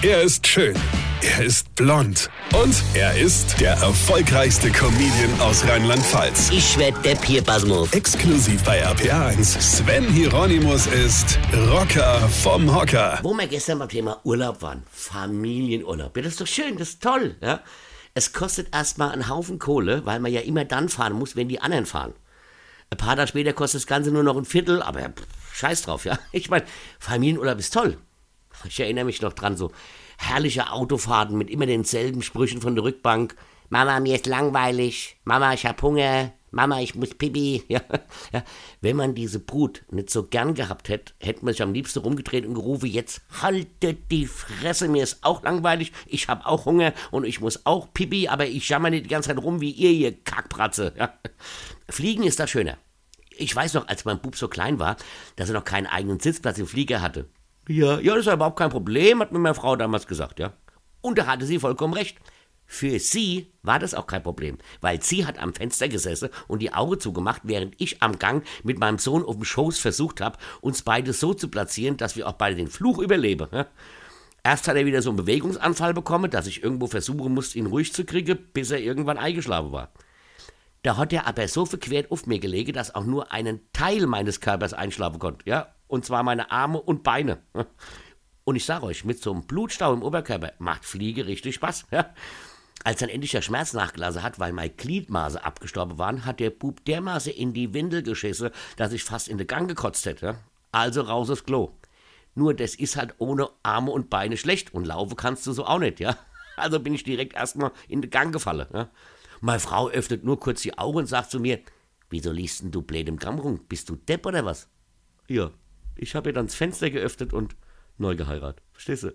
Er ist schön. Er ist blond. Und er ist der erfolgreichste Comedian aus Rheinland-Pfalz. Ich werd der Pierpasmus. Exklusiv bei RPA1. Sven Hieronymus ist Rocker vom Hocker. Wo wir gestern beim Thema Urlaub waren. Familienurlaub. Ja, das ist doch schön, das ist toll. Ja? Es kostet erstmal einen Haufen Kohle, weil man ja immer dann fahren muss, wenn die anderen fahren. Ein paar Tage später kostet das Ganze nur noch ein Viertel, aber pff, scheiß drauf, ja. Ich meine, Familienurlaub ist toll. Ich erinnere mich noch dran, so herrliche Autofahrten mit immer denselben Sprüchen von der Rückbank. Mama, mir ist langweilig. Mama, ich hab Hunger. Mama, ich muss pipi. Ja, ja. Wenn man diese Brut nicht so gern gehabt hätte, hätte man sich am liebsten rumgedreht und gerufen, jetzt haltet die Fresse, mir ist auch langweilig, ich hab auch Hunger und ich muss auch pipi, aber ich jammer nicht die ganze Zeit rum wie ihr, ihr Kackbratze. Ja. Fliegen ist da schöner. Ich weiß noch, als mein Bub so klein war, dass er noch keinen eigenen Sitzplatz im Flieger hatte. Ja, ja, das ist überhaupt kein Problem, hat mir meine Frau damals gesagt, ja. Und da hatte sie vollkommen recht. Für sie war das auch kein Problem, weil sie hat am Fenster gesessen und die Augen zugemacht, während ich am Gang mit meinem Sohn auf dem Schoß versucht habe, uns beide so zu platzieren, dass wir auch beide den Fluch überleben. Erst hat er wieder so einen Bewegungsanfall bekommen, dass ich irgendwo versuchen musste, ihn ruhig zu kriegen, bis er irgendwann eingeschlafen war. Da hat er aber so verquert auf mir gelegen, dass auch nur einen Teil meines Körpers einschlafen konnte, ja, und zwar meine Arme und Beine. Und ich sage euch, mit so einem Blutstau im Oberkörper macht Fliege richtig Spaß. Ja? Als dann endlich der Schmerz nachgelassen hat, weil meine Gliedmaße abgestorben waren, hat der Bub dermaßen in die Windel geschissen, dass ich fast in den Gang gekotzt hätte. Also raus aufs Klo. Nur das ist halt ohne Arme und Beine schlecht und laufen kannst du so auch nicht, ja. Also bin ich direkt erstmal in den Gang gefallen. Ja? Meine Frau öffnet nur kurz die Augen und sagt zu mir, wieso liest denn du blöd im Gang rum? Bist du Depp oder was? Ja, ich habe ihr dann das Fenster geöffnet und neu geheiratet. Verstehst du?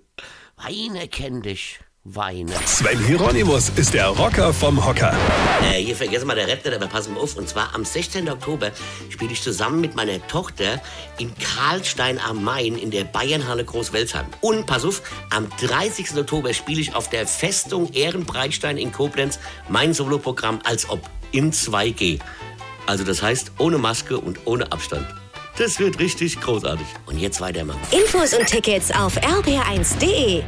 Weine kenn dich. Weine. Sven Hieronymus ist der Rocker vom Hocker. Äh, hier vergessen wir der Raptor, aber passen wir auf. Und zwar am 16. Oktober spiele ich zusammen mit meiner Tochter in Karlstein am Main in der Bayernhalle Großwelsheim. Und pass auf, am 30. Oktober spiele ich auf der Festung Ehrenbreitstein in Koblenz mein Soloprogramm als ob in 2G. Also das heißt ohne Maske und ohne Abstand. Das wird richtig großartig. Und jetzt weiter, Mama. Infos und Tickets auf rb1.de.